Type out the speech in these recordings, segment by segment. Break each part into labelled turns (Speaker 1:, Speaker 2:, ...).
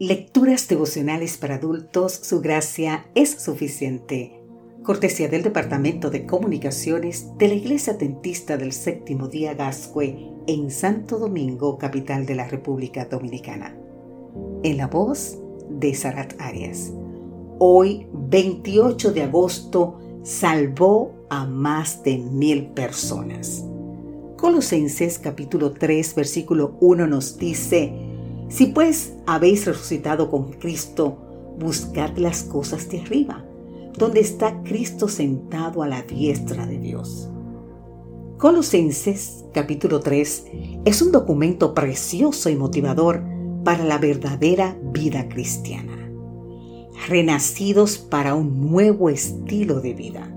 Speaker 1: Lecturas devocionales para adultos, su gracia es suficiente. Cortesía del Departamento de Comunicaciones de la Iglesia Dentista del Séptimo Día Gascue en Santo Domingo, capital de la República Dominicana. En la voz de Sarat Arias. Hoy, 28 de agosto, salvó a más de mil personas. Colosenses capítulo 3 versículo 1 nos dice, Si pues habéis resucitado con Cristo, buscad las cosas de arriba, donde está Cristo sentado a la diestra de Dios. Colosenses capítulo 3 es un documento precioso y motivador para la verdadera vida cristiana. Renacidos para un nuevo estilo de vida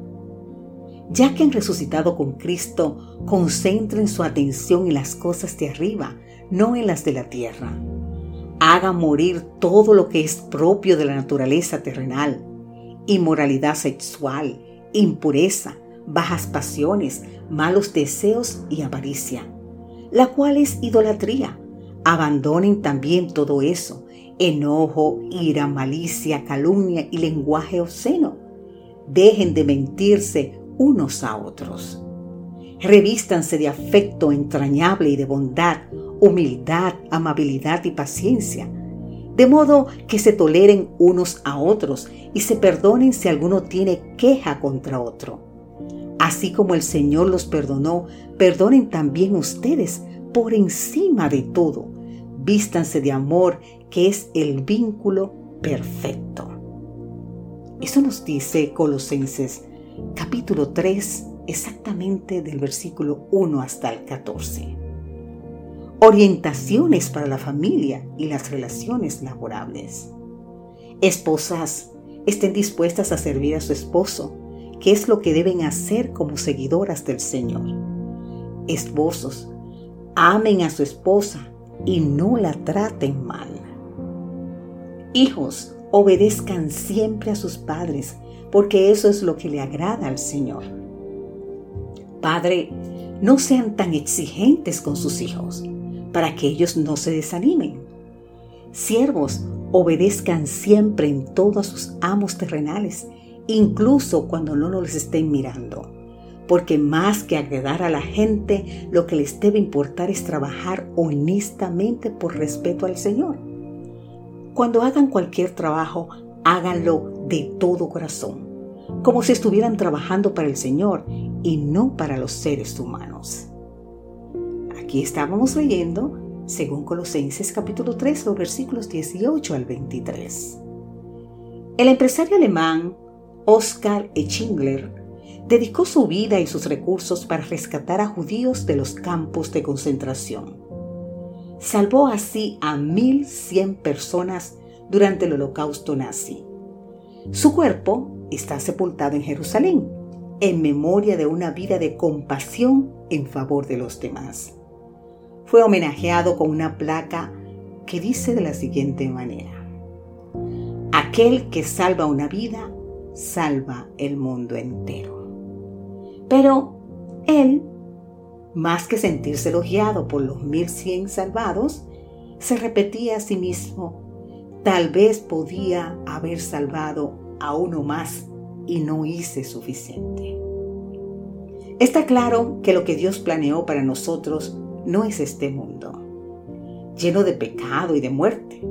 Speaker 1: ya que han resucitado con Cristo, concentren su atención en las cosas de arriba, no en las de la tierra. Hagan morir todo lo que es propio de la naturaleza terrenal, inmoralidad sexual, impureza, bajas pasiones, malos deseos y avaricia, la cual es idolatría. Abandonen también todo eso, enojo, ira, malicia, calumnia y lenguaje obsceno. Dejen de mentirse unos a otros. Revístanse de afecto entrañable y de bondad, humildad, amabilidad y paciencia, de modo que se toleren unos a otros y se perdonen si alguno tiene queja contra otro. Así como el Señor los perdonó, perdonen también ustedes por encima de todo. Vístanse de amor, que es el vínculo perfecto. Eso nos dice Colosenses capítulo 3, exactamente del versículo 1 hasta el 14. Orientaciones para la familia y las relaciones laborables. Esposas, estén dispuestas a servir a su esposo, que es lo que deben hacer como seguidoras del Señor. Esposos, amen a su esposa y no la traten mal. Hijos, obedezcan siempre a sus padres porque eso es lo que le agrada al Señor. Padre, no sean tan exigentes con sus hijos, para que ellos no se desanimen. Siervos, obedezcan siempre en todos sus amos terrenales, incluso cuando no los estén mirando, porque más que agradar a la gente, lo que les debe importar es trabajar honestamente por respeto al Señor. Cuando hagan cualquier trabajo, háganlo de todo corazón, como si estuvieran trabajando para el Señor y no para los seres humanos. Estábamos leyendo, según Colosenses capítulo 3, los versículos 18 al 23. El empresario alemán Oskar Eschingler dedicó su vida y sus recursos para rescatar a judíos de los campos de concentración. Salvó así a 1.100 personas durante el holocausto nazi. Su cuerpo está sepultado en Jerusalén, en memoria de una vida de compasión en favor de los demás. Fue homenajeado con una placa que dice de la siguiente manera, Aquel que salva una vida, salva el mundo entero. Pero él, más que sentirse elogiado por los 1100 salvados, se repetía a sí mismo, Tal vez podía haber salvado a uno más y no hice suficiente. Está claro que lo que Dios planeó para nosotros no es este mundo, lleno de pecado y de muerte,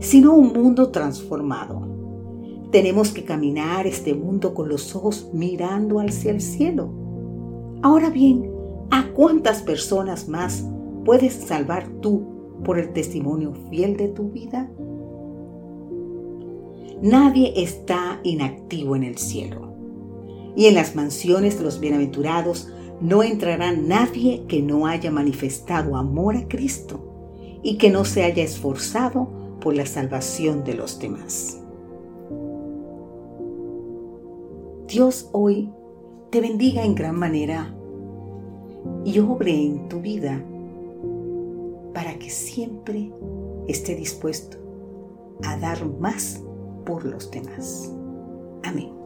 Speaker 1: sino un mundo transformado. Tenemos que caminar este mundo con los ojos mirando hacia el cielo. Ahora bien, ¿a cuántas personas más puedes salvar tú por el testimonio fiel de tu vida? Nadie está inactivo en el cielo. Y en las mansiones de los bienaventurados no entrará nadie que no haya manifestado amor a Cristo y que no se haya esforzado por la salvación de los demás. Dios hoy te bendiga en gran manera y obre en tu vida para que siempre esté dispuesto a dar más por los demás. Amén.